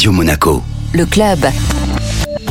Radio Monaco. Le club.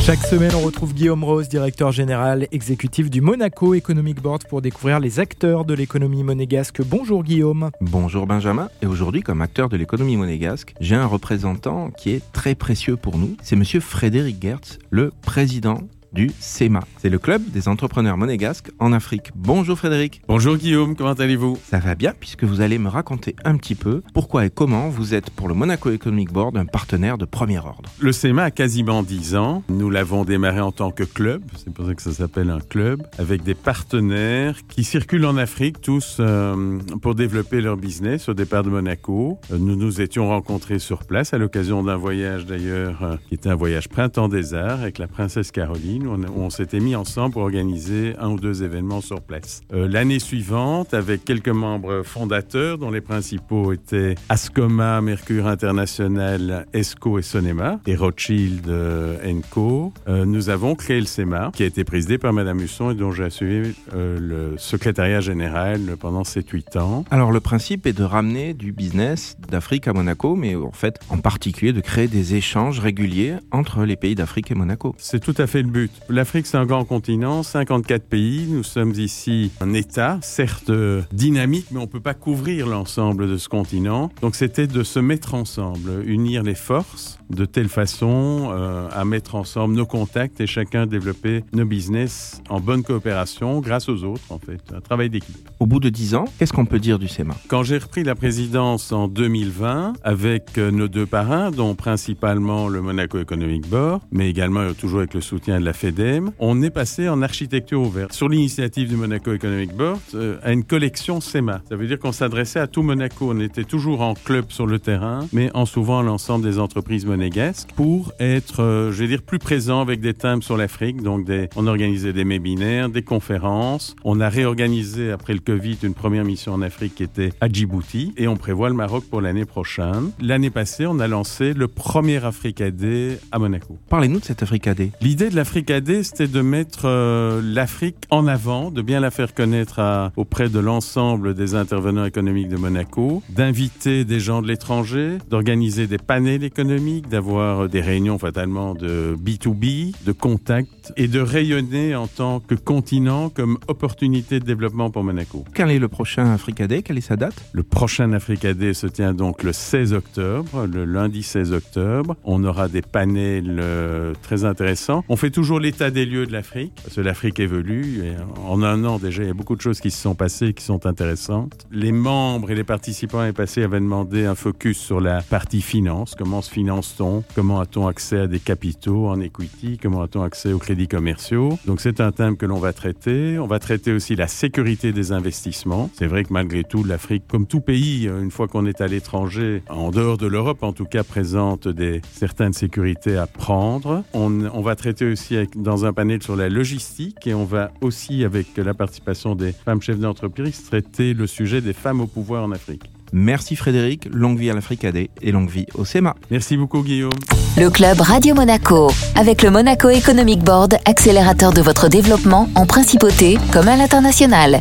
Chaque semaine, on retrouve Guillaume Rose, directeur général exécutif du Monaco Economic Board, pour découvrir les acteurs de l'économie monégasque. Bonjour Guillaume. Bonjour Benjamin. Et aujourd'hui, comme acteur de l'économie monégasque, j'ai un représentant qui est très précieux pour nous. C'est monsieur Frédéric Gertz, le président du SEMA. C'est le club des entrepreneurs monégasques en Afrique. Bonjour Frédéric. Bonjour Guillaume, comment allez-vous? Ça va bien puisque vous allez me raconter un petit peu pourquoi et comment vous êtes pour le Monaco Economic Board un partenaire de premier ordre. Le SEMA a quasiment 10 ans. Nous l'avons démarré en tant que club, c'est pour ça que ça s'appelle un club, avec des partenaires qui circulent en Afrique tous euh, pour développer leur business au départ de Monaco. Euh, nous nous étions rencontrés sur place à l'occasion d'un voyage d'ailleurs euh, qui était un voyage printemps des arts avec la princesse Caroline on, on s'était mis ensemble pour organiser un ou deux événements sur place. Euh, L'année suivante, avec quelques membres fondateurs, dont les principaux étaient Ascoma, Mercure International, ESCO et Sonema, et Rothschild euh, Co, euh, nous avons créé le SEMA, qui a été présidé par Madame Husson et dont j'ai assuré le secrétariat général pendant 7-8 ans. Alors le principe est de ramener du business d'Afrique à Monaco, mais en fait en particulier de créer des échanges réguliers entre les pays d'Afrique et Monaco. C'est tout à fait le but. L'Afrique, c'est un grand continent, 54 pays. Nous sommes ici un État, certes dynamique, mais on ne peut pas couvrir l'ensemble de ce continent. Donc c'était de se mettre ensemble, unir les forces de telle façon euh, à mettre ensemble nos contacts et chacun développer nos business en bonne coopération grâce aux autres, en fait. Un travail d'équipe. Au bout de 10 ans, qu'est-ce qu'on peut dire du SEMA Quand j'ai repris la présidence en 2020, avec euh, nos deux parrains, dont principalement le Monaco Economic Board, mais également toujours avec le soutien de la FEDEM, on est passé en architecture ouverte. Sur l'initiative du Monaco Economic Board, euh, à une collection SEMA. Ça veut dire qu'on s'adressait à tout Monaco. On était toujours en club sur le terrain, mais en souvent l'ensemble des entreprises monégasques pour être, euh, je vais dire, plus présent avec des thèmes sur l'Afrique. Donc, des, on organisait des webinaires, des conférences. On a réorganisé après le Covid une première mission en Afrique qui était à Djibouti et on prévoit le Maroc pour l'année prochaine. L'année passée, on a lancé le premier Africa Day à Monaco. Parlez-nous de cet Africa Day. L'idée de l'Africa C'était de mettre euh, l'Afrique en avant, de bien la faire connaître à, auprès de l'ensemble des intervenants économiques de Monaco, d'inviter des gens de l'étranger, d'organiser des panels économiques, d'avoir des réunions fatalement de B2B, de contact et de rayonner en tant que continent comme opportunité de développement pour Monaco. Quel est le prochain Africa Day Quelle est sa date? Le prochain Africa Day se tient donc le 16 octobre, le lundi 16 octobre. On aura des panels euh, très intéressants. On fait toujours l'état des lieux de l'Afrique, parce que l'Afrique évolue. Et en un an déjà, il y a beaucoup de choses qui se sont passées qui sont intéressantes. Les membres et les participants l'année passée avaient demandé un focus sur la partie finance. Comment se finance-t-on? Comment a-t-on accès à des capitaux en equity? Comment a-t-on accès aux crédits commerciaux? Donc c'est un thème que l'on va traiter. On va traiter aussi la sécurité des investissements. C'est vrai que malgré tout, l'Afrique, comme tout pays, une fois qu'on est à l'étranger, en dehors de l'Europe en tout cas, présente des certaines sécurités à prendre. On va traiter aussi avec, dans un panel sur la logistique et on va aussi, avec la participation des femmes chefs d'entreprise, traiter le sujet des femmes au pouvoir en Afrique. Merci Frédéric, longue vie à l'Africa Day et longue vie au SEMA. Merci beaucoup Guillaume. Le club Radio Monaco, avec le Monaco Economic Board, accélérateur de votre développement en principauté comme à l'international.